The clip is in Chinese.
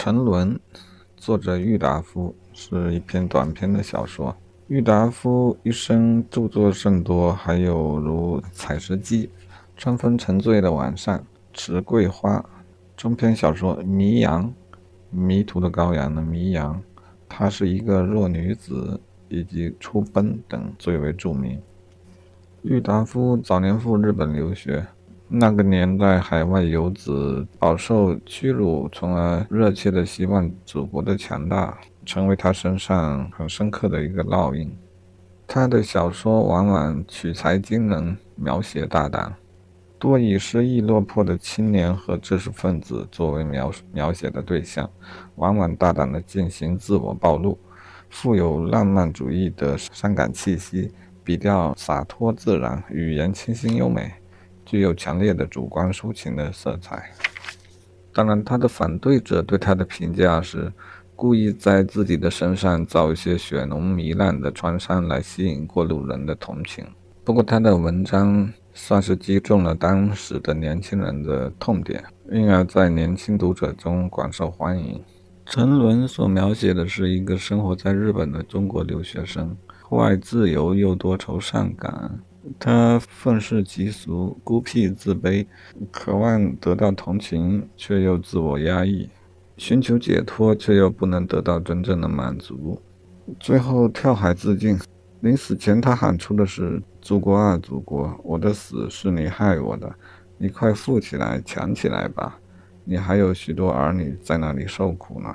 沉沦》，作者郁达夫，是一篇短篇的小说。郁达夫一生著作甚多，还有如《采石矶》《春风沉醉的晚上》《池桂花》。中篇小说《迷羊》，迷途的羔羊的迷羊，她是一个弱女子，以及《出奔》等最为著名。郁达夫早年赴日本留学。那个年代，海外游子饱受屈辱，从而热切的希望祖国的强大，成为他身上很深刻的一个烙印。他的小说往往取材惊人，描写大胆，多以失意落魄的青年和知识分子作为描描写的对象，往往大胆地进行自我暴露，富有浪漫主义的伤感气息，笔调洒脱自然，语言清新优美。具有强烈的主观抒情的色彩。当然，他的反对者对他的评价是故意在自己的身上造一些血浓糜烂的创伤来吸引过路人的同情。不过，他的文章算是击中了当时的年轻人的痛点，因而在年轻读者中广受欢迎。沉沦所描写的是一个生活在日本的中国留学生，户外自由又多愁善感。他愤世嫉俗、孤僻自卑，渴望得到同情，却又自我压抑，寻求解脱，却又不能得到真正的满足，最后跳海自尽。临死前，他喊出的是：“祖国啊，祖国，我的死是你害我的，你快富起来、强起来吧！你还有许多儿女在那里受苦呢。”